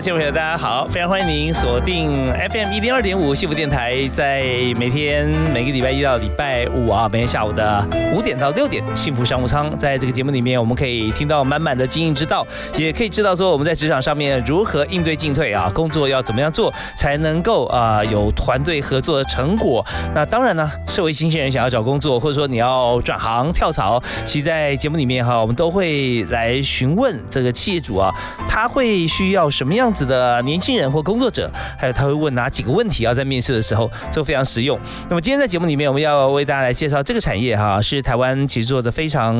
的听众朋友，大家好！非常欢迎您锁定 FM 一零二点五幸福电台，在每天每个礼拜一到礼拜五啊，每天下午的五点到六点，幸福商务舱。在这个节目里面，我们可以听到满满的经营之道，也可以知道说我们在职场上面如何应对进退啊，工作要怎么样做才能够啊有团队合作的成果。那当然呢，社会新鲜人想要找工作，或者说你要转行跳槽，其实在节目里面哈，我们都会来询问这个企业主啊，他会需要。什么样子的年轻人或工作者，还有他会问哪几个问题啊？在面试的时候，这个非常实用。那么今天在节目里面，我们要为大家来介绍这个产业哈，是台湾其实做的非常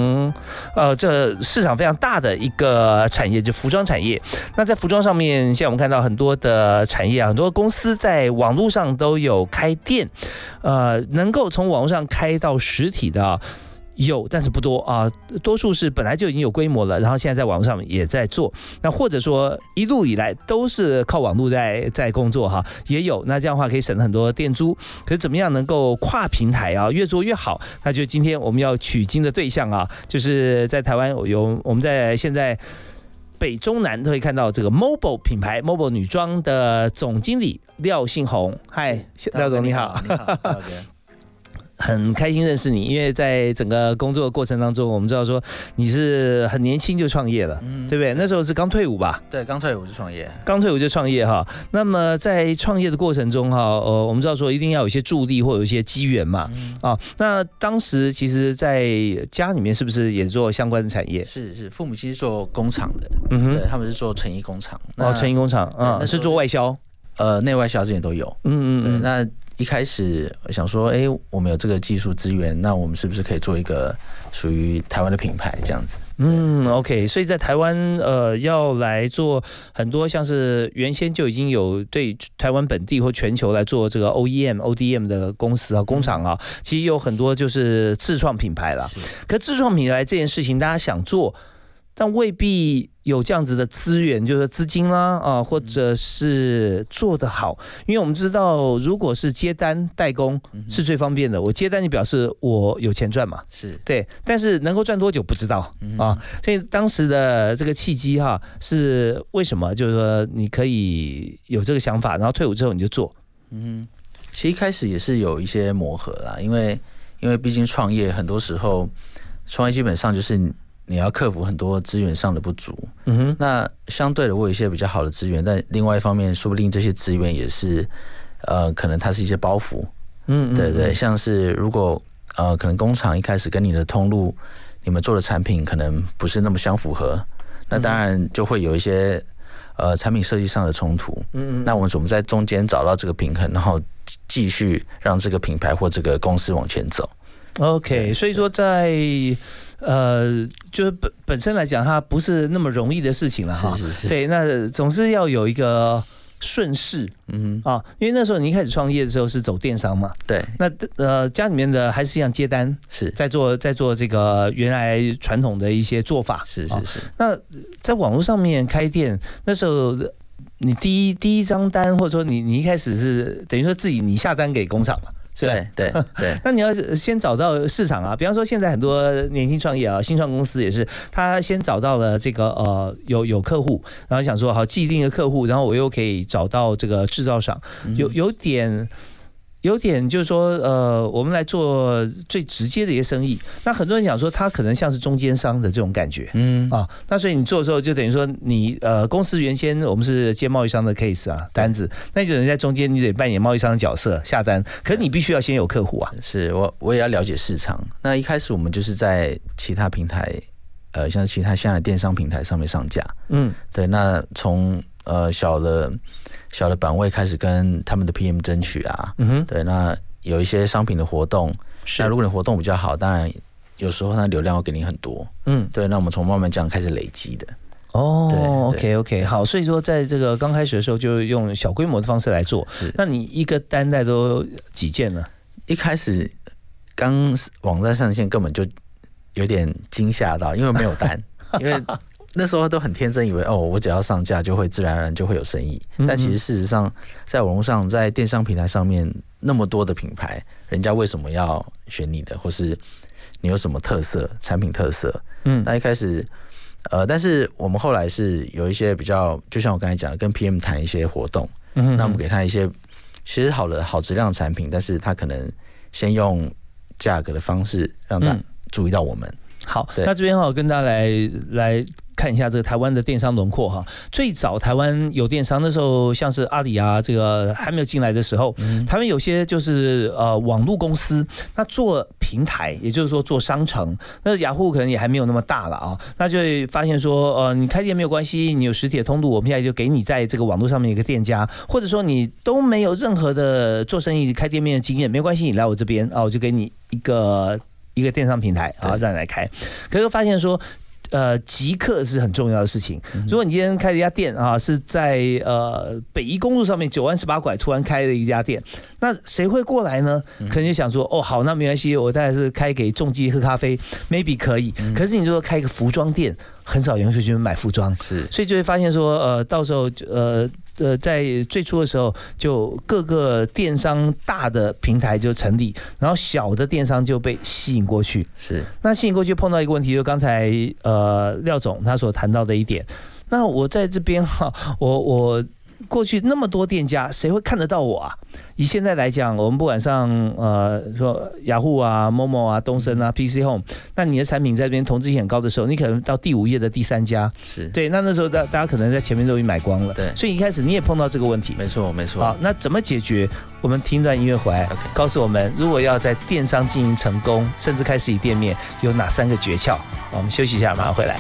呃，这市场非常大的一个产业，就服装产业。那在服装上面，现在我们看到很多的产业啊，很多公司在网络上都有开店，呃，能够从网络上开到实体的。有，但是不多啊，多数是本来就已经有规模了，然后现在在网络上也在做。那或者说一路以来都是靠网络在在工作哈，也有。那这样的话可以省很多店租。可是怎么样能够跨平台啊，越做越好？那就今天我们要取经的对象啊，就是在台湾有我们在现在北中南都会看到这个 Mobile 品牌 Mobile 女装的总经理廖信宏。嗨，廖总你好。你好，很开心认识你，因为在整个工作的过程当中，我们知道说你是很年轻就创业了，嗯，对不对？那时候是刚退伍吧？对，刚退伍就创业，刚退伍就创业哈。那么在创业的过程中哈，呃，我们知道说一定要有一些助力或有一些机缘嘛，啊，那当时其实，在家里面是不是也做相关的产业？是是，父母其实做工厂的，嗯哼，对，他们是做成衣工厂，哦，成衣工厂，啊，那是做外销，呃，内外销这些都有，嗯嗯，对，那。一开始想说，哎，我们有这个技术资源，那我们是不是可以做一个属于台湾的品牌这样子？嗯，OK。所以在台湾，呃，要来做很多像是原先就已经有对台湾本地或全球来做这个 OEM、ODM 的公司啊、工厂啊，其实有很多就是自创品牌了。可自创品牌这件事情，大家想做。但未必有这样子的资源，就是资金啦啊，或者是做得好，因为我们知道，如果是接单代工是最方便的。我接单，就表示我有钱赚嘛？是对，但是能够赚多久不知道啊。所以当时的这个契机哈，是为什么？就是说你可以有这个想法，然后退伍之后你就做。嗯，其实一开始也是有一些磨合啦，因为因为毕竟创业很多时候，创业基本上就是。你要克服很多资源上的不足，嗯哼，那相对的，我有一些比较好的资源，但另外一方面，说不定这些资源也是，呃，可能它是一些包袱，嗯，对对，像是如果呃，可能工厂一开始跟你的通路，你们做的产品可能不是那么相符合，那当然就会有一些呃产品设计上的冲突，嗯嗯，那我们怎么在中间找到这个平衡，然后继续让这个品牌或这个公司往前走？OK，所以说在。呃，就是本本身来讲，它不是那么容易的事情了哈。是是是。对，那总是要有一个顺势，嗯啊，因为那时候你一开始创业的时候是走电商嘛。对。那呃，家里面的还是一样接单，是在做在做这个原来传统的一些做法。是是是。那在网络上面开店，那时候你第一第一张单，或者说你你一开始是等于说自己你下单给工厂嘛？对对 对，那你要先找到市场啊。比方说，现在很多年轻创业啊，新创公司也是，他先找到了这个呃有有客户，然后想说好既定的客户，然后我又可以找到这个制造商，有有点。有点就是说，呃，我们来做最直接的一些生意。那很多人讲说，他可能像是中间商的这种感觉，嗯啊。那所以你做的时候，就等于说，你呃，公司原先我们是接贸易商的 case 啊单子，那有人在中间，你得扮演贸易商的角色下单。可是你必须要先有客户啊。是我我也要了解市场。那一开始我们就是在其他平台，呃，像其他现在电商平台上面上架。嗯，对。那从呃小的。小的版位开始跟他们的 PM 争取啊，嗯哼，对，那有一些商品的活动，那如果你活动比较好，当然有时候它流量会给你很多，嗯，对，那我们从慢慢这样开始累积的。哦，OK OK，好，所以说在这个刚开始的时候就用小规模的方式来做。是，那你一个单代都几件呢？一开始刚网站上线，根本就有点惊吓到，因为没有单，因为那时候都很天真，以为哦，我只要上架就会自然而然就会有生意。但其实事实上，在网络上，在电商平台上面那么多的品牌，人家为什么要选你的，或是你有什么特色、产品特色？嗯，那一开始。呃，但是我们后来是有一些比较，就像我刚才讲的，跟 PM 谈一些活动，嗯，那我们给他一些其实好的好质量的产品，但是他可能先用价格的方式让他注意到我们。好，那这边哈跟大家来来。看一下这个台湾的电商轮廓哈，最早台湾有电商那时候，像是阿里啊，这个还没有进来的时候，他们有些就是呃网络公司，那做平台，也就是说做商城，那雅虎可能也还没有那么大了啊，那就会发现说，呃，你开店没有关系，你有实体的通路，我们现在就给你在这个网络上面一个店家，或者说你都没有任何的做生意开店面的经验，没关系，你来我这边啊，我就给你一个一个电商平台，然后再来开，可是发现说。呃，即刻是很重要的事情。如果你今天开了一家店啊，是在呃北宜公路上面九弯十八拐突然开了一家店，那谁会过来呢？可能就想说，哦，好，那没关系，我大概是开给重机喝咖啡，maybe 可以。可是你如果开一个服装店，很少有人会去买服装，是，所以就会发现说，呃，到时候呃。呃，在最初的时候，就各个电商大的平台就成立，然后小的电商就被吸引过去。是，那吸引过去碰到一个问题，就刚才呃廖总他所谈到的一点。那我在这边哈，我我。过去那么多店家，谁会看得到我啊？以现在来讲，我们不管上呃说雅虎啊、某某啊、东森啊、PC Home，那你的产品在这边同质性很高的时候，你可能到第五页的第三家，是对。那那时候大大家可能在前面都已经买光了，对。所以一开始你也碰到这个问题，没错没错。好，那怎么解决？我们听段音乐回来，告诉我们，如果要在电商经营成功，甚至开始以店面，有哪三个诀窍？我们休息一下，马上回来。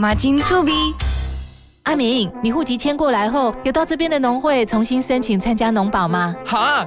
马金粗比。阿明，你户籍迁过来后，有到这边的农会重新申请参加农保吗？哈，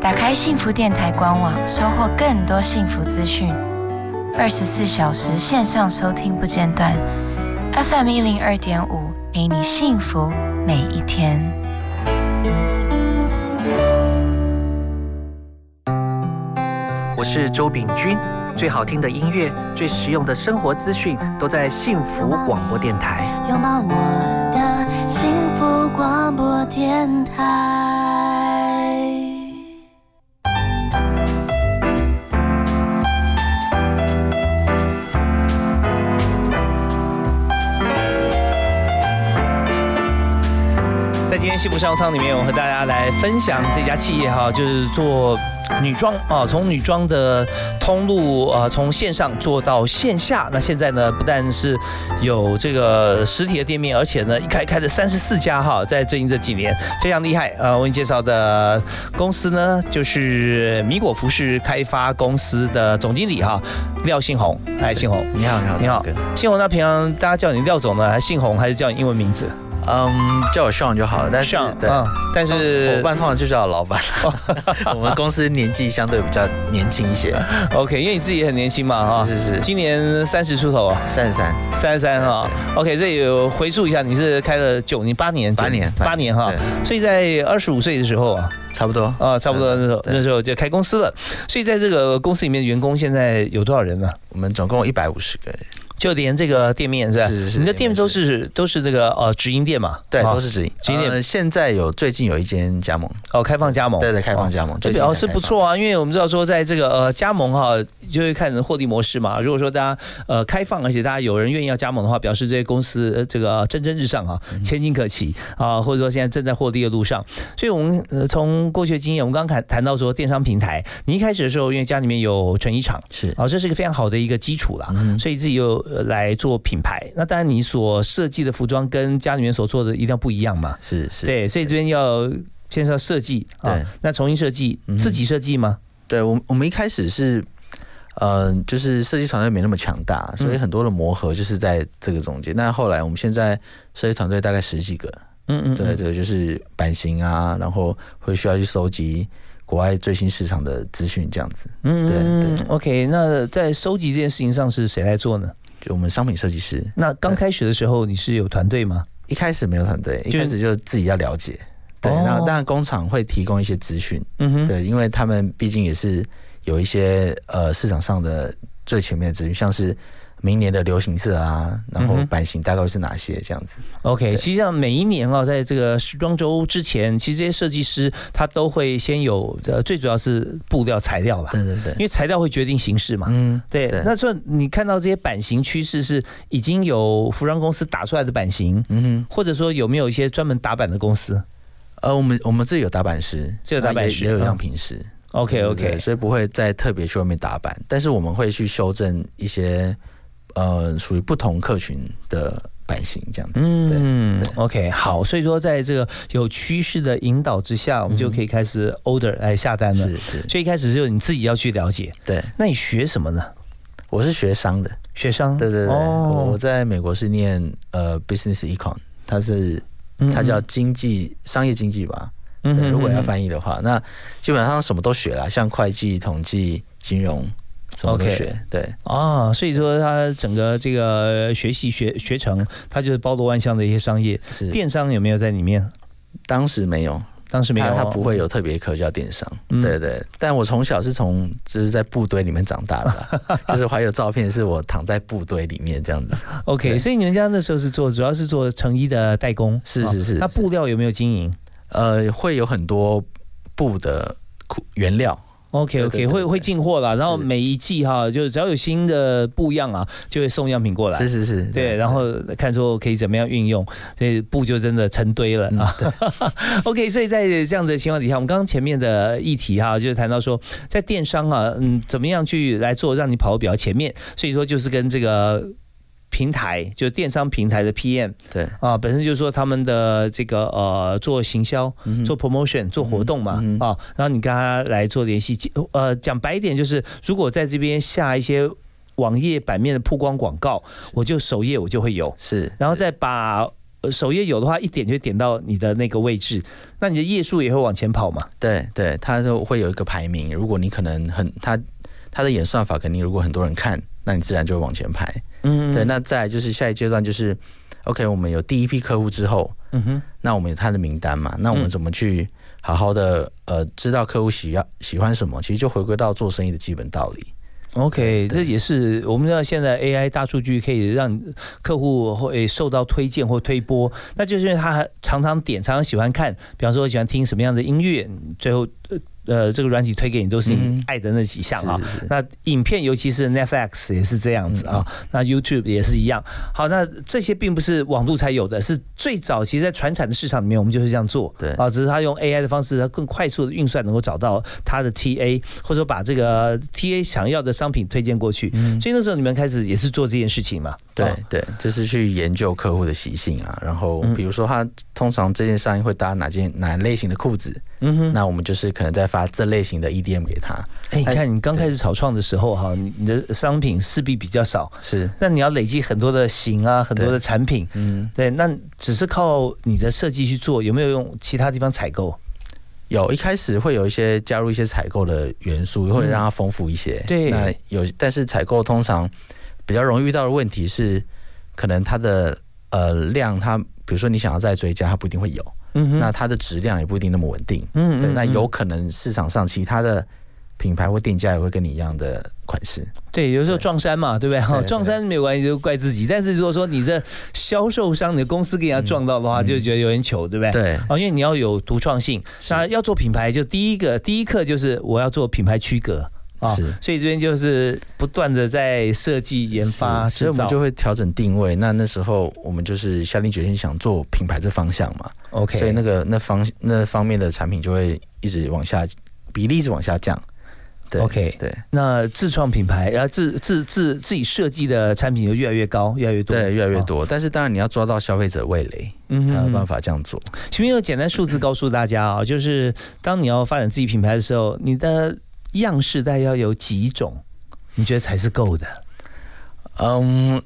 打开幸福电台官网，收获更多幸福资讯。二十四小时线上收听不间断，FM 一零二点五，陪你幸福每一天。我是周炳君，最好听的音乐，最实用的生活资讯，都在幸福广播电台。拥抱我的幸福广播电台。今天西部商舱里面，我和大家来分享这家企业哈，就是做女装啊，从女装的通路啊，从线上？做到线下。那现在呢，不但是有这个实体的店面，而且呢，一开开的三十四家哈，在最近这几年非常厉害啊。我给你介绍的公司呢，就是米果服饰开发公司的总经理哈，廖信宏。哎，信宏，你好，你好，你好，信宏。那平常大家叫你廖总呢，还是信宏，还是叫你英文名字？嗯，叫我 Sean 就好了。但是，对，但是伙伴通常就叫老板。我们公司年纪相对比较年轻一些。OK，因为你自己也很年轻嘛，哈。是是是。今年三十出头啊。三十三。三十三哈。OK，所以回溯一下，你是开了九年、八年、八年、八年哈。所以在二十五岁的时候啊，差不多啊，差不多那时候那时候就开公司了。所以在这个公司里面，员工现在有多少人呢？我们总共一百五十个人。就连这个店面是吧？是是是，你的店都是都是这个呃直营店嘛？对，都是直营直营店。现在有最近有一间加盟哦，开放加盟。对对，开放加盟，这表示不错啊。因为我们知道说，在这个呃加盟哈，就会看获利模式嘛。如果说大家呃开放，而且大家有人愿意要加盟的话，表示这些公司这个蒸蒸日上啊，前景可期啊，或者说现在正在获利的路上。所以，我们呃从过去的经验，我们刚刚谈谈到说电商平台，你一开始的时候，因为家里面有成衣厂，是啊，这是一个非常好的一个基础啦，所以自己又来做。品牌，那当然你所设计的服装跟家里面所做的一定要不一样嘛。是是，对，所以这边要先要设计啊。那重新设计，自己设计吗？对，我我们一开始是，呃，就是设计团队没那么强大，所以很多的磨合就是在这个中间。那后来我们现在设计团队大概十几个，嗯嗯，对对，就是版型啊，然后会需要去收集国外最新市场的资讯这样子。嗯，对对。OK，那在收集这件事情上是谁来做呢？就我们商品设计师。那刚开始的时候你是有团队吗？一开始没有团队，一开始就自己要了解。对，那当然工厂会提供一些资讯。嗯哼，对，因为他们毕竟也是有一些呃市场上的最前面的资讯，像是。明年的流行色啊，然后版型大概是哪些这样子？OK，实际上每一年啊，在这个时装周之前，其实这些设计师他都会先有呃，最主要是布料材料吧。对对对，因为材料会决定形式嘛。嗯，对。那说你看到这些版型趋势是已经有服装公司打出来的版型，嗯哼，或者说有没有一些专门打版的公司？呃，我们我们这里有打版师，这有打版师，也有样品师。OK OK，所以不会再特别去外面打版，但是我们会去修正一些。呃，属于不同客群的版型这样子。嗯，OK，好，所以说在这个有趋势的引导之下，我们就可以开始 order 来下单了。是是。所以一开始就你自己要去了解。对。那你学什么呢？我是学商的。学商。对对对。哦。我在美国是念呃 business econ，它是它叫经济商业经济吧。嗯。如果要翻译的话，那基本上什么都学了，像会计、统计、金融。OK，对啊，所以说他整个这个学习学学成，他就是包罗万象的一些商业。是电商有没有在里面？当时没有，当时没有，他不会有特别课叫电商。对对，但我从小是从就是在部队里面长大的，就是还有照片是我躺在部队里面这样子。OK，所以你们家那时候是做主要是做成衣的代工，是是是。那布料有没有经营？呃，会有很多布的原料。OK OK 会会进货了，然后每一季哈，就是只要有新的布样啊，就会送样品过来。是是是，对，然后看说可以怎么样运用，所以布就真的成堆了啊。OK，所以在这样的情况底下，我们刚刚前面的议题哈，就是谈到说，在电商啊，嗯，怎么样去来做，让你跑得比较前面，所以说就是跟这个。平台就是电商平台的 PM，对。啊，本身就是说他们的这个呃做行销、做 promotion、做活动嘛啊，然后你跟他来做联系，呃，讲白一点就是，如果在这边下一些网页版面的曝光广告，我就首页我就会有，是，然后再把首页有的话一点就点到你的那个位置，那你的页数也会往前跑嘛？对对，它就会有一个排名，如果你可能很它它的演算法肯定如果很多人看，那你自然就会往前排。嗯，对，那再就是下一阶段就是，OK，我们有第一批客户之后，嗯哼，那我们有他的名单嘛？那我们怎么去好好的呃知道客户喜要喜欢什么？其实就回归到做生意的基本道理。OK，这也是我们知道现在 AI 大数据可以让客户会受到推荐或推播，那就是因为他常常点，常常喜欢看，比方说喜欢听什么样的音乐，最后。呃，这个软体推给你都是你爱的那几项啊。那影片，尤其是 Netflix 也是这样子啊。那 YouTube 也是一样。好，那这些并不是网络才有的，是最早其实，在传产的市场里面，我们就是这样做。对啊，只是他用 AI 的方式，他更快速的运算，能够找到他的 TA，或者说把这个 TA 想要的商品推荐过去。所以那时候你们开始也是做这件事情嘛？对对，就是去研究客户的习性啊。然后比如说他通常这件上衣会搭哪件哪类型的裤子？嗯哼，那我们就是可能在发这类型的 EDM 给他。哎，你看你刚开始草创的时候哈，你的商品势必比较少，是。那你要累积很多的型啊，很多的产品，嗯，对。那只是靠你的设计去做，有没有用其他地方采购？有一开始会有一些加入一些采购的元素，会让它丰富一些。对。那有，但是采购通常比较容易遇到的问题是，可能它的呃量，它比如说你想要再追加，它不一定会有。嗯，那它的质量也不一定那么稳定。嗯，对，那有可能市场上其他的品牌或店家也会跟你一样的款式。对，有时候撞衫嘛，对不对？哈，撞衫没有关系，就怪自己。但是如果说你的销售商、你的公司给人家撞到的话，就觉得有点糗，对不对？对。哦，因为你要有独创性，那要做品牌，就第一个第一课就是我要做品牌区隔。是，所以这边就是不断的在设计研发，所以我们就会调整定位。那那时候我们就是下定决心想做品牌这方向嘛。OK，所以那个那方那方面的产品就会一直往下，比例一直往下降。对，OK，对。那自创品牌，然后自自自自己设计的产品就越来越高，越来越多，对，越来越多。但是当然你要抓到消费者味蕾，嗯，才有办法这样做。前面有简单数字告诉大家啊，就是当你要发展自己品牌的时候，你的。样式大概要有几种，你觉得才是够的？嗯，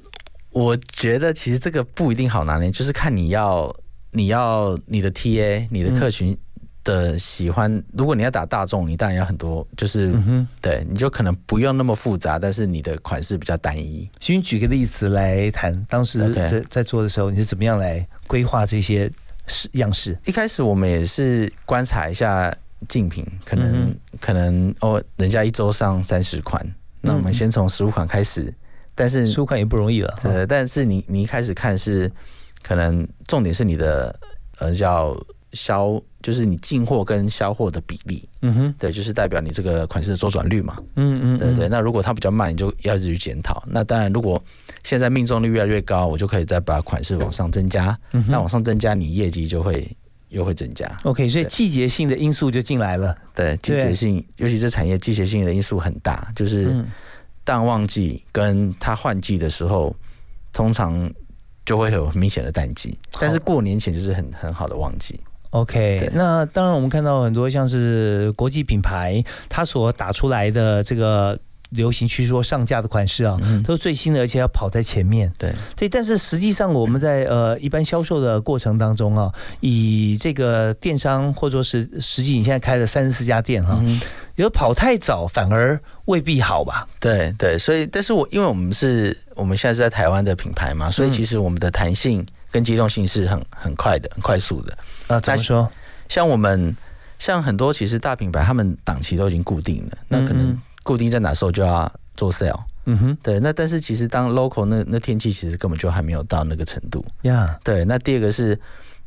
我觉得其实这个不一定好拿捏，就是看你要你要你的 TA 你的客群的喜欢，如果你要打大众，你当然要很多，就是对，你就可能不用那么复杂，但是你的款式比较单一。请你举个例子来谈，当时在在做的时候，你是怎么样来规划这些式样式？一开始我们也是观察一下竞品，可能可能哦，人家一周上三十款，那我们先从十五款开始，但是十五款也不容易了。呃，但是你你一开始看是可能重点是你的呃叫。销就是你进货跟销货的比例，嗯哼，对，就是代表你这个款式的周转率嘛，嗯嗯，对对。那如果它比较慢，你就要一直去检讨。那当然，如果现在命中率越来越高，我就可以再把款式往上增加。那往上增加，你业绩就会又会增加。OK，所以季节性的因素就进来了。对，季节性，尤其是产业季节性的因素很大，就是淡旺季跟它换季的时候，通常就会有明显的淡季。但是过年前就是很很好的旺季。OK，那当然，我们看到很多像是国际品牌，它所打出来的这个流行趋势或上架的款式啊，都是最新的，而且要跑在前面。对，对。但是实际上，我们在呃一般销售的过程当中啊，以这个电商或者说是实际你现在开了三十四家店哈，有跑太早反而未必好吧？对对，所以，但是我因为我们是我们现在是在台湾的品牌嘛，所以其实我们的弹性跟机动性是很很快的、很快速的。啊，怎么说？像我们，像很多其实大品牌，他们档期都已经固定了，那可能固定在哪时候就要做 sale。嗯哼，对。那但是其实当 local 那那天气其实根本就还没有到那个程度。呀，对。那第二个是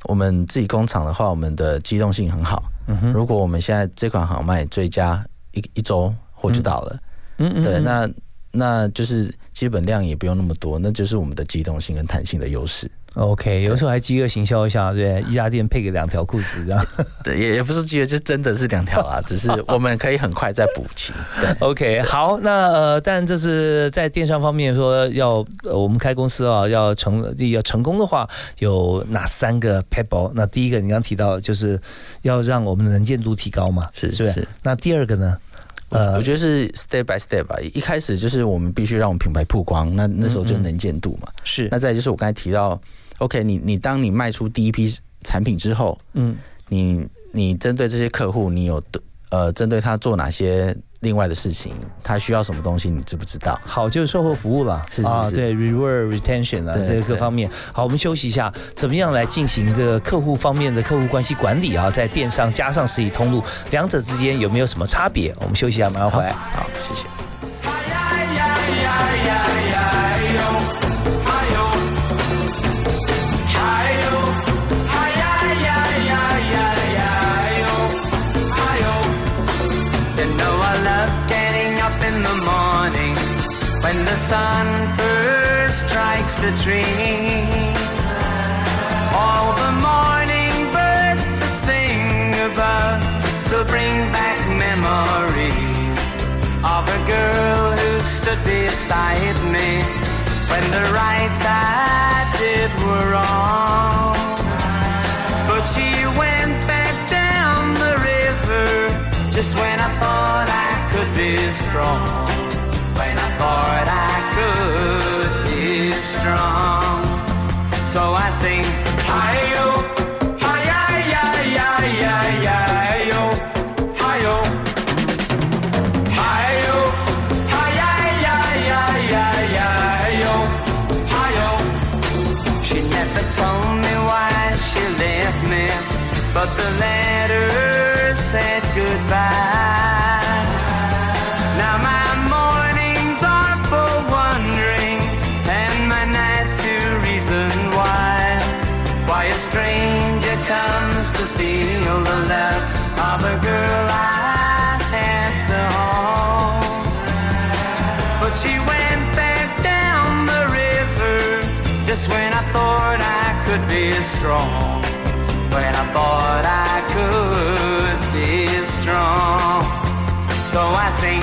我们自己工厂的话，我们的机动性很好。嗯哼，如果我们现在这款好卖，追加一一周货就到了。嗯嗯，对。那那就是基本量也不用那么多，那就是我们的机动性跟弹性的优势。OK，有时候还饥饿行销一下，对，一家店配个两条裤子这样。对，也也不是饥饿，就真的是两条啊，只是我们可以很快再补齐。OK，好，那呃，但这是在电商方面说要我们开公司啊，要成要成功的话，有哪三个 pebble？那第一个你刚刚提到就是要让我们的能见度提高嘛，是是不是？那第二个呢？呃，我觉得是 step by step 吧。一开始就是我们必须让我们品牌曝光，那那时候就能见度嘛。是。那再就是我刚才提到。OK，你你当你卖出第一批产品之后，嗯，你你针对这些客户，你有呃针对他做哪些另外的事情？他需要什么东西？你知不知道？好，就是售后服务了，是啊，对，reward retention 啊，这个各方面。好，我们休息一下，怎么样来进行这个客户方面的客户关系管理啊？在电商加上实体通路，两者之间有没有什么差别？我们休息一下，马上回来。好，谢谢。Sun first strikes the trees. All the morning birds that sing above still bring back memories of a girl who stood beside me when the rights I did were wrong. But she went back down the river just when I thought I could be strong. I could strong. So I sing. She never told me why she left me, but the strong. When I thought I could be strong. So I sing,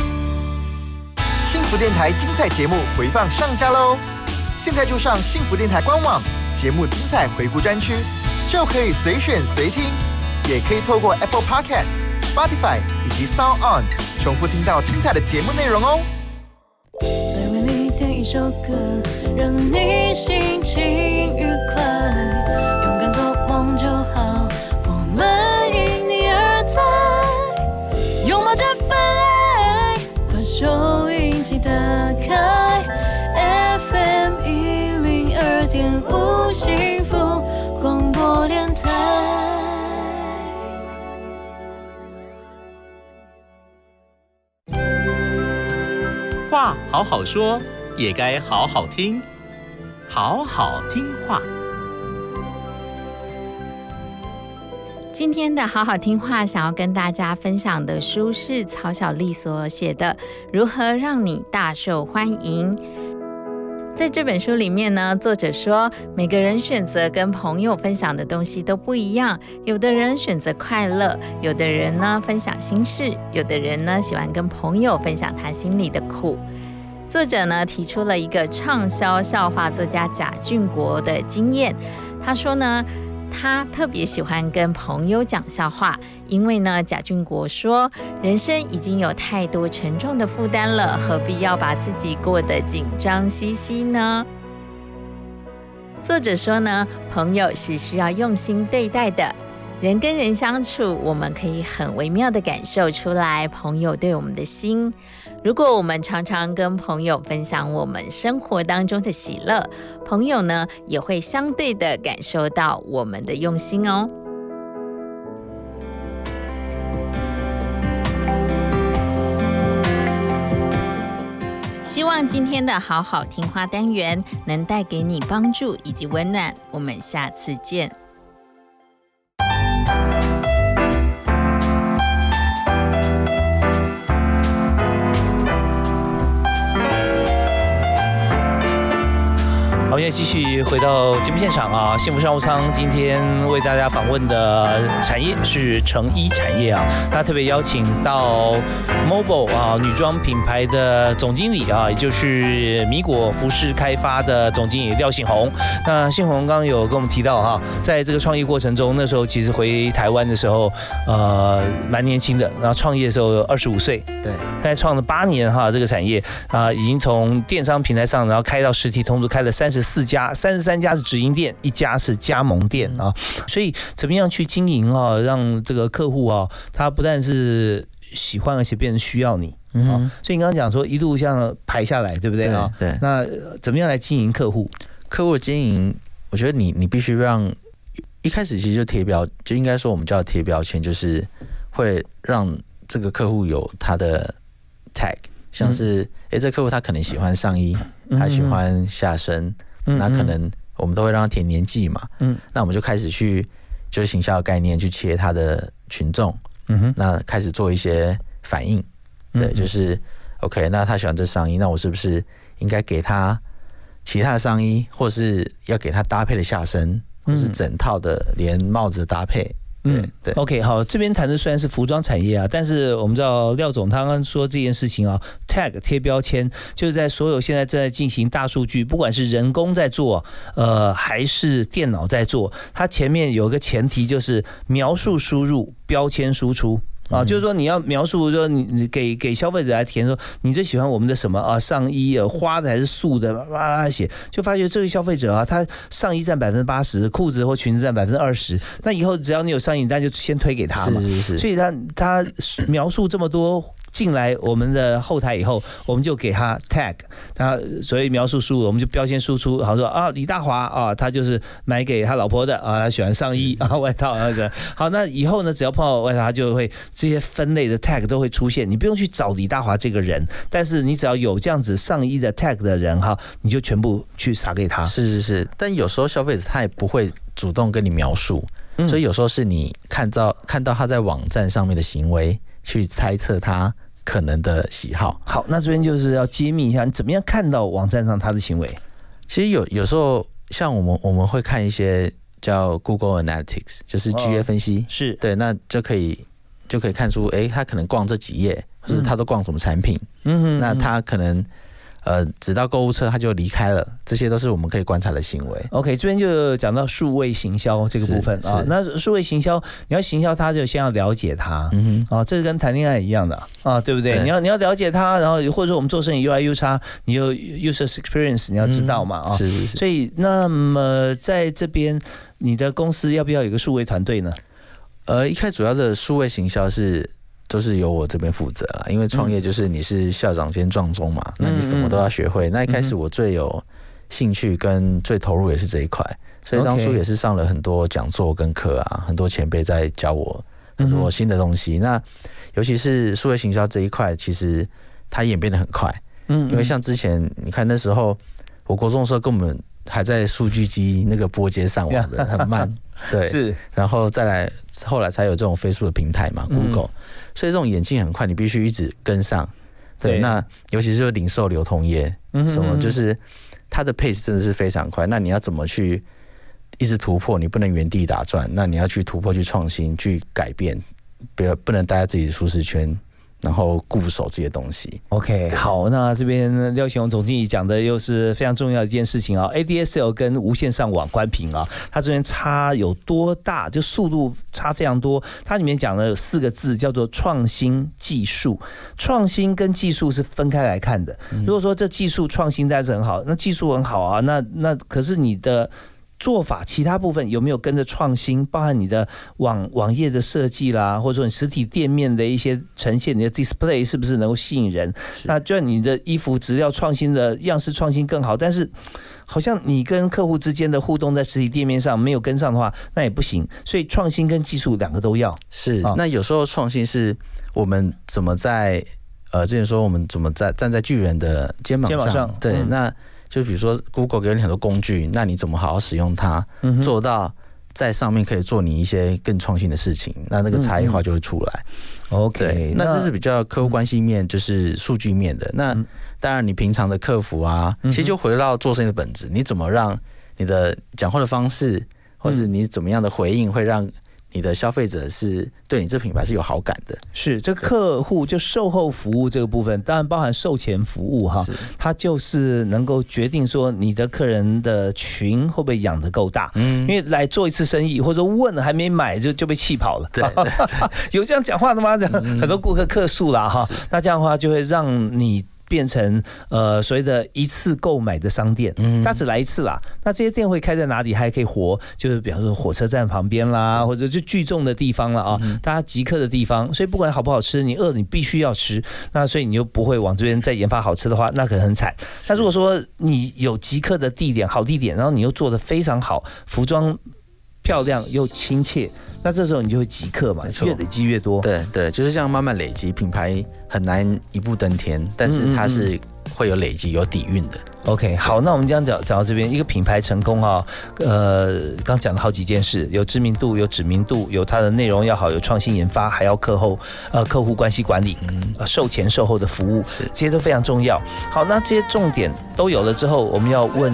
福电台精彩节目回放上架喽！现在就上幸福电台官网，节目精彩回顾专区，就可以随选随听，也可以透过 Apple Podcast、Spotify 以及 Sound On 重复听到精彩的节目内容哦。为你点一首歌，让你心情愉快，手。打开 FM 一零二点五幸福广播电台。话好好说，也该好好听，好好听话。今天的好好听话，想要跟大家分享的书是曹小丽所写的《如何让你大受欢迎》。在这本书里面呢，作者说，每个人选择跟朋友分享的东西都不一样。有的人选择快乐，有的人呢分享心事，有的人呢喜欢跟朋友分享他心里的苦。作者呢提出了一个畅销笑话作家贾俊国的经验，他说呢。他特别喜欢跟朋友讲笑话，因为呢，贾俊国说，人生已经有太多沉重的负担了，何必要把自己过得紧张兮兮呢？作者说呢，朋友是需要用心对待的。人跟人相处，我们可以很微妙的感受出来朋友对我们的心。如果我们常常跟朋友分享我们生活当中的喜乐，朋友呢也会相对的感受到我们的用心哦。希望今天的好好听话单元能带给你帮助以及温暖。我们下次见。好，现在继续回到节目现场啊！幸福商务舱今天为大家访问的产业是成衣产业啊，那特别邀请到 Mobile 啊女装品牌的总经理啊，也就是米果服饰开发的总经理廖信宏。那信宏刚刚有跟我们提到哈，在这个创业过程中，那时候其实回台湾的时候，呃，蛮年轻的，然后创业的时候二十五岁，对，大概创了八年哈，这个产业啊，已经从电商平台上，然后开到实体通路，开了三十。四家，三十三家是直营店，一家是加盟店啊，所以怎么样去经营啊，让这个客户啊，他不但是喜欢，而且变成需要你嗯。所以你刚刚讲说一路像排下来，对不对啊？对。那怎么样来经营客户？客户经营，我觉得你你必须让一开始其实就贴标，就应该说我们叫贴标签，就是会让这个客户有他的 tag，像是哎，这客户他可能喜欢上衣，他喜欢下身。那可能我们都会让他填年纪嘛，嗯，那我们就开始去就是行销概念去切他的群众，嗯哼，那开始做一些反应，对，就是 OK，那他喜欢这上衣，那我是不是应该给他其他的上衣，或是要给他搭配的下身，或是整套的连帽子的搭配？嗯，对，OK，好，这边谈的虽然是服装产业啊，但是我们知道廖总他刚刚说这件事情啊，tag 贴标签，就是在所有现在正在进行大数据，不管是人工在做，呃，还是电脑在做，它前面有个前提就是描述输入，标签输出。啊，就是说你要描述，说你你给给消费者来填，说你最喜欢我们的什么啊？上衣啊，花的还是素的？哇哇写，就发觉这个消费者啊，他上衣占百分之八十，裤子或裙子占百分之二十。那以后只要你有上衣，那就先推给他嘛。是是是。所以他他描述这么多进来我们的后台以后，我们就给他 tag，他所以描述输入，我们就标签输出，好说啊，李大华啊，他就是买给他老婆的啊，他喜欢上衣啊，外套啊个。好，那以后呢，只要碰到外套，他就会这些分类的 tag 都会出现，你不用去找李大华这个人，但是你只要有这样子上衣的 tag 的人哈，你就全部去撒给他。是是是，但有时候消费者他也不会主动跟你描述，所以有时候是你看到看到他在网站上面的行为，去猜测他可能的喜好。好，那这边就是要揭秘一下，你怎么样看到网站上他的行为？其实有有时候像我们我们会看一些叫 Google Analytics，就是 GA 分析，是对，那就可以就可以看出，哎，他可能逛这几页，或者他都逛什么产品，嗯，那他可能。呃，直到购物车他就离开了，这些都是我们可以观察的行为。OK，这边就讲到数位行销这个部分啊。那数位行销，你要行销他，就先要了解他。嗯哼，啊，这是跟谈恋爱一样的啊，对不对？你要你要了解他，然后或者说我们做生意 UI U 差，你有 user experience，你要知道嘛啊。是是是。所以，那么在这边，你的公司要不要有一个数位团队呢？呃，一开主要的数位行销是。都是由我这边负责啦，因为创业就是你是校长兼壮中嘛，那你什么都要学会。那一开始我最有兴趣跟最投入也是这一块，所以当初也是上了很多讲座跟课啊，很多前辈在教我很多新的东西。那尤其是数位行销这一块，其实它演变得很快，嗯，因为像之前你看那时候我国中的时候跟我们还在数据机那个拨接上网的很慢。对，是，然后再来，后来才有这种 Facebook 平台嘛，Google，所以这种演进很快，你必须一直跟上。对，那尤其是零售流通业，什么就是它的 pace 真的是非常快。那你要怎么去一直突破？你不能原地打转，那你要去突破、去创新、去改变，不要不能待在自己的舒适圈。然后固守这些东西。OK，好，那这边廖雄总经理讲的又是非常重要的一件事情啊，ADSL 跟无线上网关屏啊，它这边差有多大？就速度差非常多。它里面讲了有四个字，叫做创新技术。创新跟技术是分开来看的。如果说这技术创新但是很好，那技术很好啊，那那可是你的。做法其他部分有没有跟着创新？包含你的网网页的设计啦，或者说你实体店面的一些呈现，你的 display 是不是能够吸引人？那就算你的衣服质料创新的样式创新更好，但是好像你跟客户之间的互动在实体店面上没有跟上的话，那也不行。所以创新跟技术两个都要。是，那有时候创新是我们怎么在呃之前说我们怎么在站在巨人的肩膀上？对，那。就比如说，Google 给你很多工具，那你怎么好好使用它，做到在上面可以做你一些更创新的事情？那那个差异化就会出来。OK，那这是比较客户关系面，就是数据面的。那当然，你平常的客服啊，其实就回到做生意的本质，你怎么让你的讲话的方式，或是你怎么样的回应，会让你的消费者是对你这品牌是有好感的，是这客户就售后服务这个部分，当然包含售前服务哈，它就是能够决定说你的客人的群会不会养得够大，嗯，因为来做一次生意或者问了还没买就就被气跑了，对，有这样讲话的吗？很多顾客客诉了哈，那这样的话就会让你。变成呃所谓的一次购买的商店，嗯，他只来一次啦。那这些店会开在哪里还可以活？就是比方说火车站旁边啦，或者就聚众的地方了啊，大家集客的地方。所以不管好不好吃，你饿你必须要吃。那所以你又不会往这边再研发好吃的话，那可能很惨。那如果说你有集客的地点，好地点，然后你又做的非常好，服装漂亮又亲切。那这时候你就会即刻嘛，越累积越多。对对，就是这样慢慢累积，品牌很难一步登天，但是它是会有累积、有底蕴的。OK，好，那我们将讲讲到这边，一个品牌成功啊，呃，刚讲了好几件事，有知名度，有知名度，有它的内容要好，有创新研发，还要客后呃客户关系管理，嗯，售前售后的服务，是这些都非常重要。好，那这些重点都有了之后，我们要问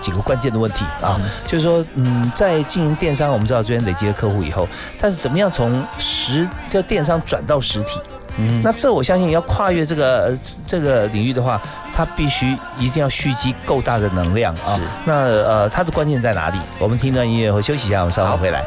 几个关键的问题啊，就是说，嗯，在经营电商，我们知道这边累积了客户以后，但是怎么样从实就电商转到实体？嗯，那这我相信要跨越这个这个领域的话。它必须一定要蓄积够大的能量啊！那呃，它的关键在哪里？我们听段音乐后休息一下，我们稍后回来。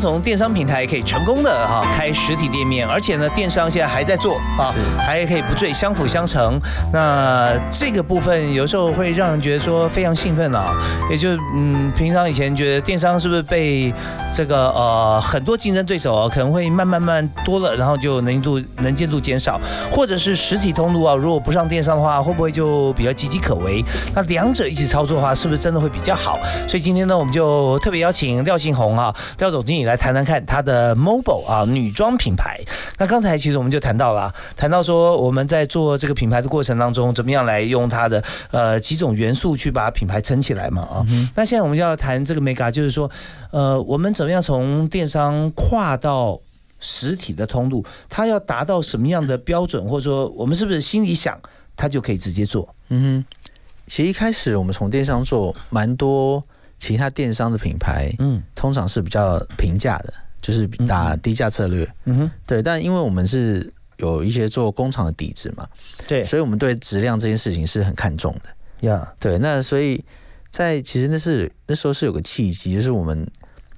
从电商平台可以成功的哈开实体店面，而且呢，电商现在还在做啊，还可以不坠相辅相成。那这个部分有时候会让人觉得说非常兴奋啊，也就嗯，平常以前觉得电商是不是被这个呃很多竞争对手啊可能会慢慢慢多了，然后就能度能见度减少，或者是实体通路啊，如果不上电商的话，会不会就比较岌岌可危？那两者一起操作的话，是不是真的会比较好？所以今天呢，我们就特别邀请廖信宏啊，廖总经理来。谈谈看它的 mobile 啊女装品牌。那刚才其实我们就谈到了，谈到说我们在做这个品牌的过程当中，怎么样来用它的呃几种元素去把品牌撑起来嘛啊。那现在我们就要谈这个 mega，就是说呃我们怎么样从电商跨到实体的通路，它要达到什么样的标准，或者说我们是不是心里想它就可以直接做？嗯哼，其实一开始我们从电商做蛮多。其他电商的品牌，嗯，通常是比较平价的，就是打低价策略，嗯哼，对。但因为我们是有一些做工厂的底子嘛，对，所以我们对质量这件事情是很看重的，呀，对。那所以在其实那是那时候是有个契机，就是我们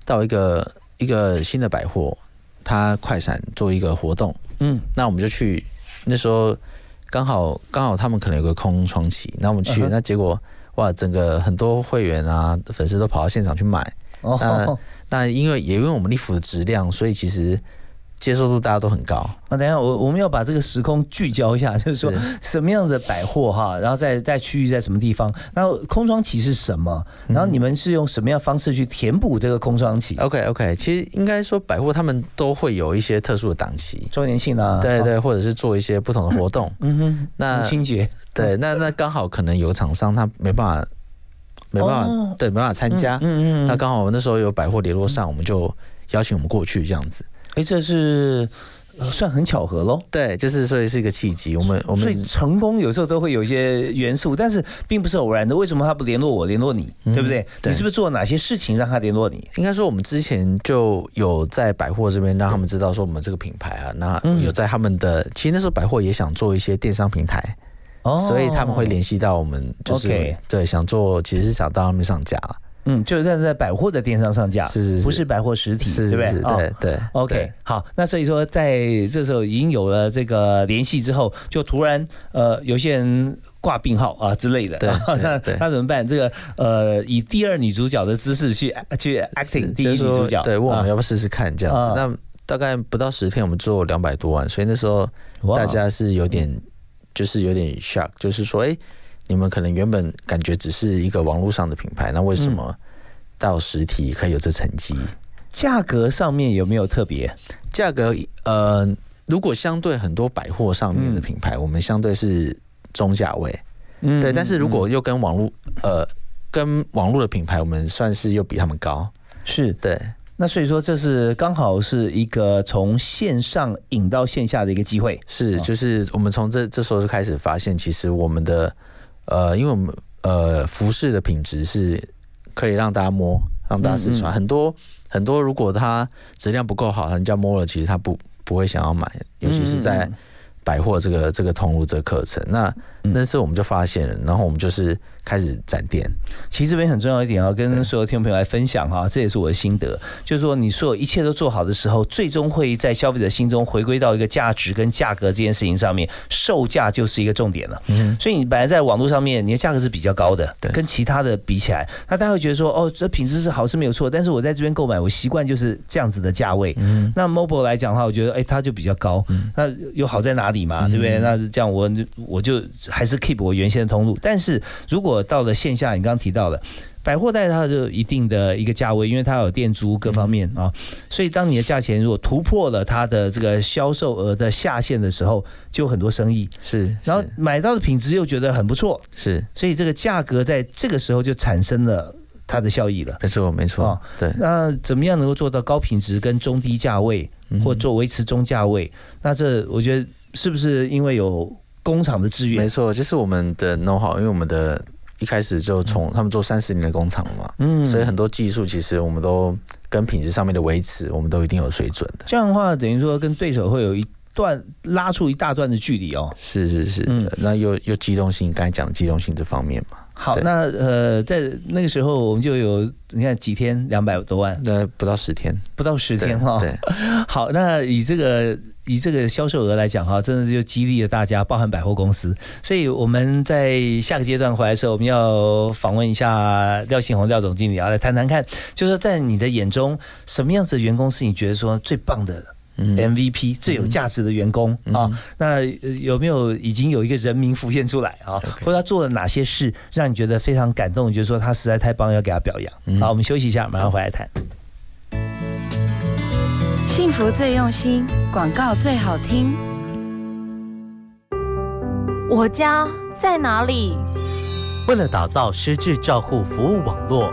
到一个一个新的百货，它快闪做一个活动，嗯，那我们就去，那时候刚好刚好他们可能有个空窗期，那我们去，那结果。哇，整个很多会员啊，粉丝都跑到现场去买。那那因为也因为我们利服的质量，所以其实。接受度大家都很高。那等一下我我们要把这个时空聚焦一下，就是说什么样的百货哈，然后在在区域在什么地方？然后空窗期是什么？然后你们是用什么样方式去填补这个空窗期？OK OK，其实应该说百货他们都会有一些特殊的档期，周年庆啊，对对，或者是做一些不同的活动。嗯哼，那清洁对，那那刚好可能有厂商他没办法没办法对没办法参加。嗯嗯，那刚好我们那时候有百货联络上，我们就邀请我们过去这样子。哎，这是算很巧合喽。对，就是所以是一个契机。我们我们所以成功有时候都会有一些元素，但是并不是偶然的。为什么他不联络我，联络你，对不对？你是不是做哪些事情让他联络你？应该说我们之前就有在百货这边让他们知道说我们这个品牌啊，那有在他们的其实那时候百货也想做一些电商平台。哦，所以他们会联系到我们，就是对想做，其实是想到他们上架。嗯，就是在在百货的电商上架，是是是，不是百货实体，对不对？对对。OK，好，那所以说在这时候已经有了这个联系之后，就突然呃有些人挂病号啊之类的，对，那那怎么办？这个呃以第二女主角的姿势去去 acting 第一女主角，对，问我们要不要试试看这样子。那大概不到十天，我们做两百多万，所以那时候大家是有点。就是有点 shock，就是说，哎，你们可能原本感觉只是一个网络上的品牌，那为什么到实体可以有这成绩？价格上面有没有特别？价格，呃，如果相对很多百货上面的品牌，我们相对是中价位，嗯，对。但是如果又跟网络，呃，跟网络的品牌，我们算是又比他们高，是对。那所以说，这是刚好是一个从线上引到线下的一个机会。是，就是我们从这这时候就开始发现，其实我们的呃，因为我们呃服饰的品质是可以让大家摸，让大家试穿。很多很多，如果它质量不够好，人家摸了，其实他不不会想要买，尤其是在。百货这个这个通路这个课程，那那时候我们就发现了，然后我们就是开始展店。其实这边很重要一点要跟所有听众朋友来分享哈，这也是我的心得，就是说你所有一切都做好的时候，最终会在消费者心中回归到一个价值跟价格这件事情上面，售价就是一个重点了。嗯，所以你本来在网络上面你的价格是比较高的，跟其他的比起来，那大家会觉得说哦，这品质是好是没有错，但是我在这边购买，我习惯就是这样子的价位。嗯，那 mobile 来讲的话，我觉得哎，它就比较高。嗯，那有好在哪？里嘛，对不对？那这样我我就还是 keep 我原先的通路。但是如果到了线下，你刚刚提到的百货带，它就一定的一个价位，因为它有店租各方面啊。所以当你的价钱如果突破了它的这个销售额的下限的时候，就有很多生意是。然后买到的品质又觉得很不错，是。所以这个价格在这个时候就产生了它的效益了。没错，没错。对。那怎么样能够做到高品质跟中低价位，或做维持中价位？那这我觉得。是不是因为有工厂的资源？没错，就是我们的 know how，因为我们的一开始就从他们做三十年的工厂嘛，嗯，所以很多技术其实我们都跟品质上面的维持，我们都一定有水准的。这样的话，等于说跟对手会有一段拉出一大段的距离哦。是是是，那又又机动性，刚才讲的机动性这方面嘛。好，那呃，在那个时候我们就有，你看几天两百多万，那不到十天，不到十天哈。对，好，那以这个以这个销售额来讲哈，真的就激励了大家，包含百货公司。所以我们在下个阶段回来的时候，我们要访问一下廖信宏廖总经理啊，来谈谈看，就是说在你的眼中，什么样子的员工是你觉得说最棒的？MVP 最有价值的员工啊，那有没有已经有一个人名浮现出来啊？或者他做了哪些事让你觉得非常感动？你觉得说他实在太棒，要给他表扬？好，我们休息一下，马上回来谈。幸福最用心，广告最好听。我家在哪里？为了打造失智照护服务网络。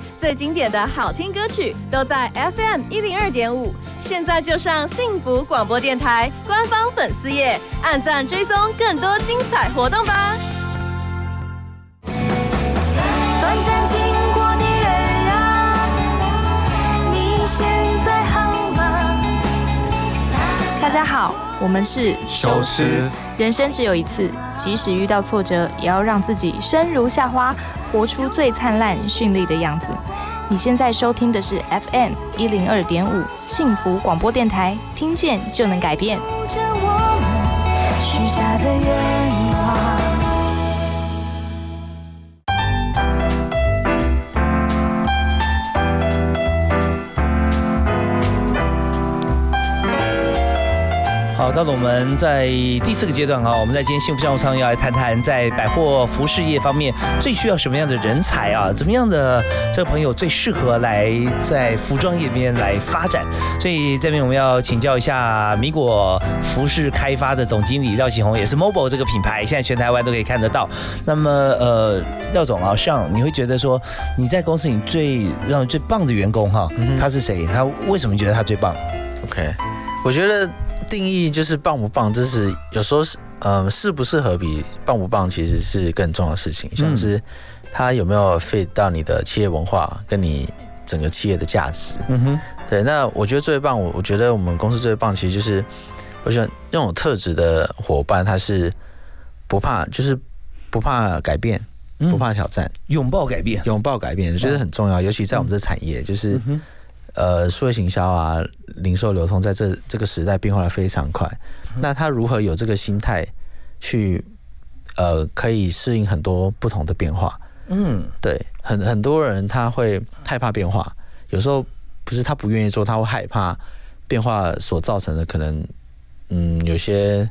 最经典的好听歌曲都在 FM 一零二点五，现在就上幸福广播电台官方粉丝页，按赞追踪更多精彩活动吧。短暂经过家好，我们是收师。人生只有一次，即使遇到挫折，也要让自己生如夏花。活出最灿烂绚丽的样子。你现在收听的是 FM 一零二点五幸福广播电台，听见就能改变。好，到了我们在第四个阶段哈，我们在今天幸福商务舱要来谈谈在百货服饰业方面最需要什么样的人才啊？怎么样的这个朋友最适合来在服装业里面来发展？所以这边我们要请教一下米果服饰开发的总经理廖启宏，也是 Mobile 这个品牌，现在全台湾都可以看得到。那么呃，廖总啊，像你会觉得说你在公司里最让最棒的员工哈，他是谁？他为什么觉得他最棒？OK，我觉得。定义就是棒不棒，这是有时候是呃适不适合比棒不棒其实是更重要的事情，像是它有没有 fit 到你的企业文化跟你整个企业的价值。嗯哼，对，那我觉得最棒，我我觉得我们公司最棒，其实就是我想那种特质的伙伴，他是不怕，就是不怕改变，不怕挑战，拥抱改变，拥抱改变，我觉得很重要，尤其在我们这产业，就是。呃，数位行销啊，零售流通在这这个时代变化的非常快。那他如何有这个心态去呃，可以适应很多不同的变化？嗯，对，很很多人他会害怕变化，有时候不是他不愿意做，他会害怕变化所造成的可能嗯有些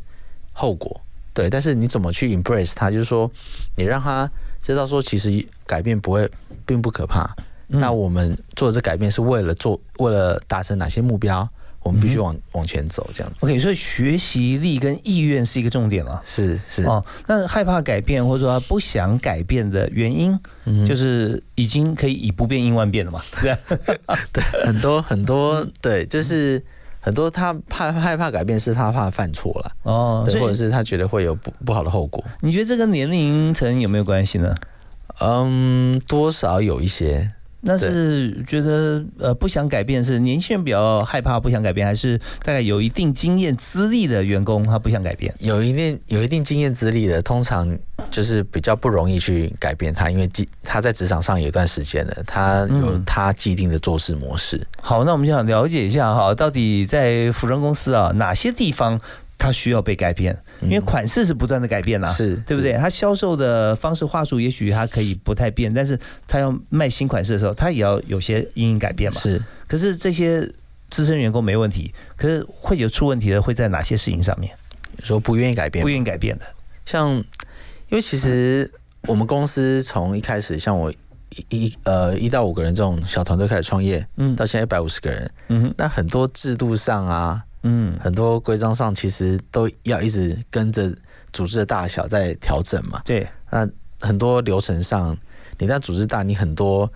后果。对，但是你怎么去 embrace 他？就是说，你让他知道说，其实改变不会并不可怕。那我们做这改变是为了做，为了达成哪些目标？我们必须往往前走，这样子。OK，所以学习力跟意愿是一个重点了。是是哦，那害怕改变或者说不想改变的原因，就是已经可以以不变应万变了嘛？对 对，很多很多，对，就是很多他怕害怕改变，是他怕犯错了哦，或者是他觉得会有不不好的后果。你觉得这跟年龄层有没有关系呢？嗯，多少有一些。那是觉得呃不想改变，是年轻人比较害怕不想改变，还是大概有一定经验资历的员工他不想改变？有一定有一定经验资历的，通常就是比较不容易去改变他，因为既他在职场上有一段时间了，他有他既定的做事模式。好，那我们就想了解一下哈，到底在服装公司啊哪些地方？它需要被改变，因为款式是不断的改变啦，是对不对？它销售的方式话术也许它可以不太变，但是它要卖新款式的时候，它也要有些因应改变嘛。是，可是这些资深员工没问题，可是会有出问题的会在哪些事情上面？说不愿意改变，不愿意改变的，像因为其实我们公司从一开始，像我一呃一到五个人这种小团队开始创业，嗯，到现在一百五十个人，嗯，那很多制度上啊。嗯，很多规章上其实都要一直跟着组织的大小在调整嘛。对，那很多流程上，你在组织大，你很多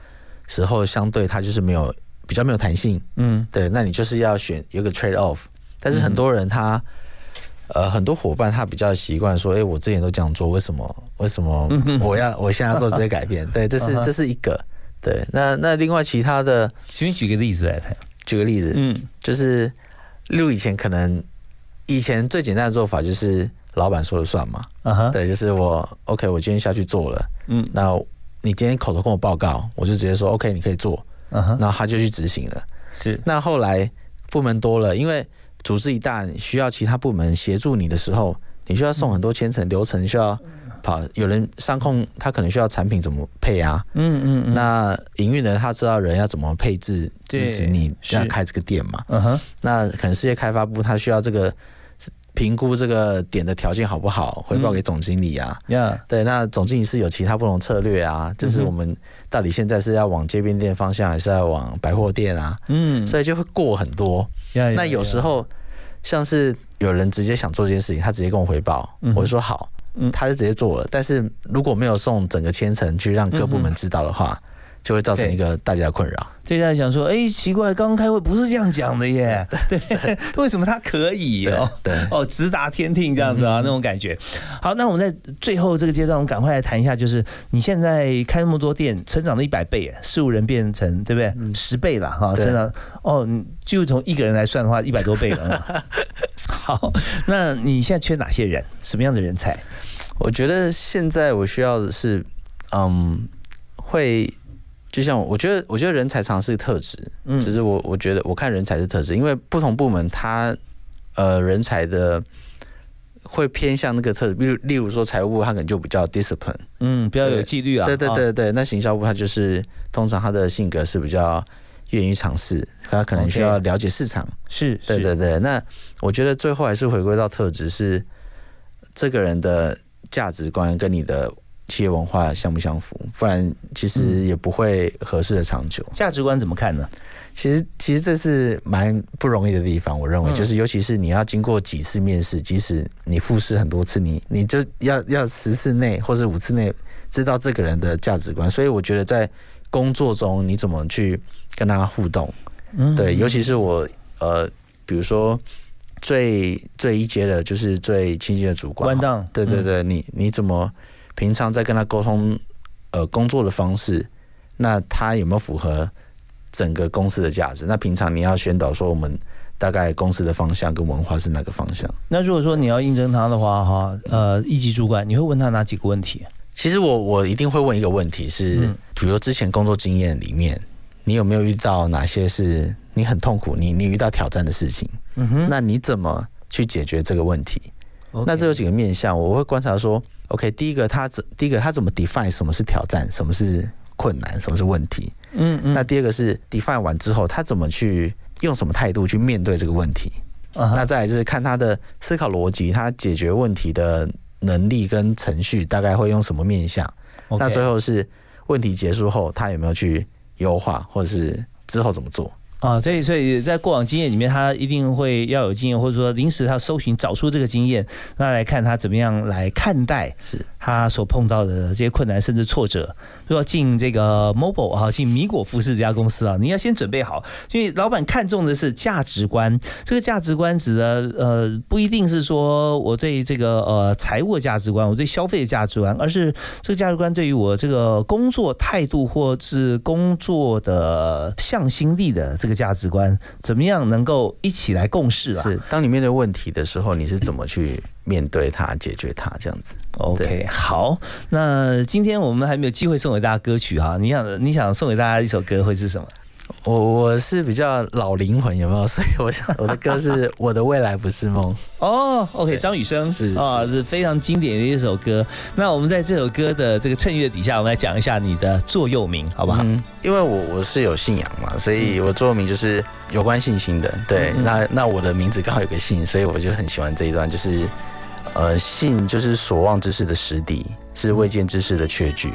时候相对它就是没有比较没有弹性。嗯，对，那你就是要选有个 trade off。但是很多人他，呃，很多伙伴他比较习惯说，哎，我之前都这样做，为什么为什么我要我现在要做这些改变？对，这是这是一个。对，那那另外其他的，请你举个例子来谈。举个例子，嗯，就是。例如以前可能以前最简单的做法就是老板说了算嘛，对，就是我 OK，我今天下去做了，嗯，那你今天口头跟我报告，我就直接说 OK，你可以做，嗯哼，那他就去执行了，是。那后来部门多了，因为组织一大，需要其他部门协助你的时候，你需要送很多千层流程需要。跑，有人商控，他可能需要产品怎么配啊？嗯嗯嗯。那营运的他知道人要怎么配置，支持你要开这个店嘛？嗯哼。那可能事业开发部他需要这个评估这个点的条件好不好，汇报给总经理啊。呀。对，那总经理是有其他不同策略啊，就是我们到底现在是要往街边店方向，还是要往百货店啊？嗯。所以就会过很多。那有时候像是有人直接想做这件事情，他直接跟我回报，我就说好。嗯，他就直接做了，但是如果没有送整个千层去让各部门知道的话，就会造成一个大家的困扰。大家想说，哎，奇怪，刚刚开会不是这样讲的耶？对，为什么他可以哦？对，哦，直达天庭这样子啊，那种感觉。好，那我们在最后这个阶段，我们赶快来谈一下，就是你现在开那么多店，成长了一百倍，事务人变成对不对？十倍了哈，成长哦，就从一个人来算的话，一百多倍了。好，那你现在缺哪些人？什么样的人才？我觉得现在我需要的是，嗯，会就像我觉得，我觉得人才常是特质，嗯，就是我我觉得我看人才是特质，因为不同部门他呃人才的会偏向那个特质，比如例如说财务部他可能就比较 discipline，嗯，比较有纪律啊，对对对对，那行销部他就是通常他的性格是比较。愿意尝试，他可能需要了解市场。是，对对对。那我觉得最后还是回归到特质，是这个人的价值观跟你的企业文化相不相符，不然其实也不会合适的长久。价值观怎么看呢？其实其实这是蛮不容易的地方，我认为就是尤其是你要经过几次面试，即使你复试很多次，你你就要要十次内或者五次内知道这个人的价值观。所以我觉得在工作中你怎么去跟他互动，嗯，对，尤其是我呃，比如说最最一阶的就是最亲近的主管，对对对，你你怎么平常在跟他沟通呃工作的方式，那他有没有符合？整个公司的价值。那平常你要宣导说，我们大概公司的方向跟文化是哪个方向？那如果说你要应征他的话，哈，呃，一级主管，你会问他哪几个问题？其实我我一定会问一个问题，是，比如之前工作经验里面，你有没有遇到哪些是你很痛苦，你你遇到挑战的事情？嗯哼，那你怎么去解决这个问题？那这有几个面向，我会观察说，OK，第一个他怎，第一个他怎么 define 什么是挑战，什么是困难，什么是问题？嗯嗯，那第二个是 define 完之后，他怎么去用什么态度去面对这个问题？那再来就是看他的思考逻辑，他解决问题的能力跟程序大概会用什么面向？那最后是问题结束后，他有没有去优化，或者是之后怎么做？啊，所以所以在过往经验里面，他一定会要有经验，或者说临时他搜寻找出这个经验，那来看他怎么样来看待是他所碰到的这些困难甚至挫折。如果进这个 mobile 哈，进米果服饰这家公司啊，你要先准备好，因为老板看重的是价值观。这个价值观指的呃，不一定是说我对这个呃财务的价值观，我对消费的价值观，而是这个价值观对于我这个工作态度或是工作的向心力的这个。价值观怎么样能够一起来共事啊？是，当你面对问题的时候，你是怎么去面对它、解决它？这样子。OK，好，那今天我们还没有机会送给大家歌曲哈，你想你想送给大家一首歌会是什么？我我是比较老灵魂，有没有？所以我想我的歌是《我的未来不是梦》哦。OK，张雨生是啊，是非常经典的一首歌。那我们在这首歌的这个衬乐底下，我们来讲一下你的座右铭，好不好？嗯，因为我我是有信仰嘛，所以我座右铭就是有关信心的。对，那那我的名字刚好有个信，所以我就很喜欢这一段，就是呃，信就是所望之事的实底，是未见之事的确据。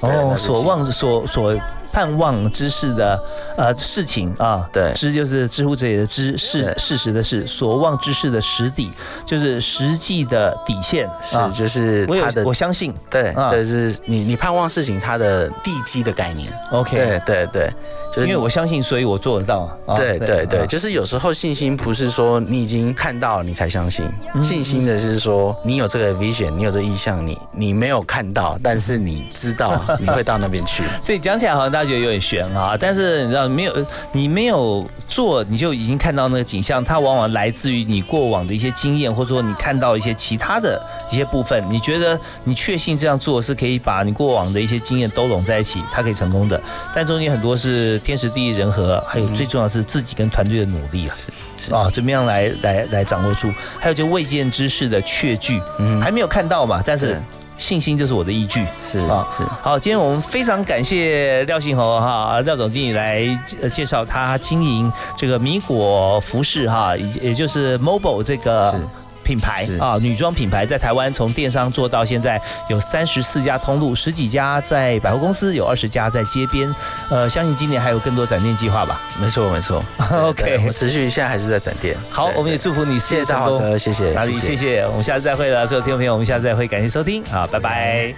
哦，所望所所。盼望之事的呃事情啊，对，知就是知乎者也的知，事事实的事，所望之事的实底，就是实际的底线，是就是他的，我相信，对，对，是你你盼望事情它的地基的概念，OK，对对对，就是因为我相信，所以我做得到，对对对，就是有时候信心不是说你已经看到了你才相信，信心的是说你有这个 vision，你有这意向，你你没有看到，但是你知道 你会到那边去，对讲起来好像大。家觉得有点悬啊，但是你知道没有，你没有做，你就已经看到那个景象。它往往来自于你过往的一些经验，或者说你看到一些其他的一些部分。你觉得你确信这样做是可以把你过往的一些经验都拢在一起，它可以成功的。但中间很多是天时地利人和，还有最重要是自己跟团队的努力啊，是啊，怎么样来来来掌握住？还有就未见之事的确据，嗯，还没有看到嘛，但是。信心就是我的依据，是啊，是好。今天我们非常感谢廖信侯哈廖总经理来介绍他经营这个米果服饰哈，也也就是 Mobile 这个。品牌啊，女装品牌在台湾从电商做到现在有三十四家通路，十几家在百货公司，有二十家在街边。呃，相信今年还有更多展店计划吧？没错，没错。OK，我们持续现在还是在展店。好，我们也祝福你。谢谢大华哥，谢谢阿里，谢谢。我们下次再会了，所有听众朋友，我们下次再会，感谢收听，好，拜拜。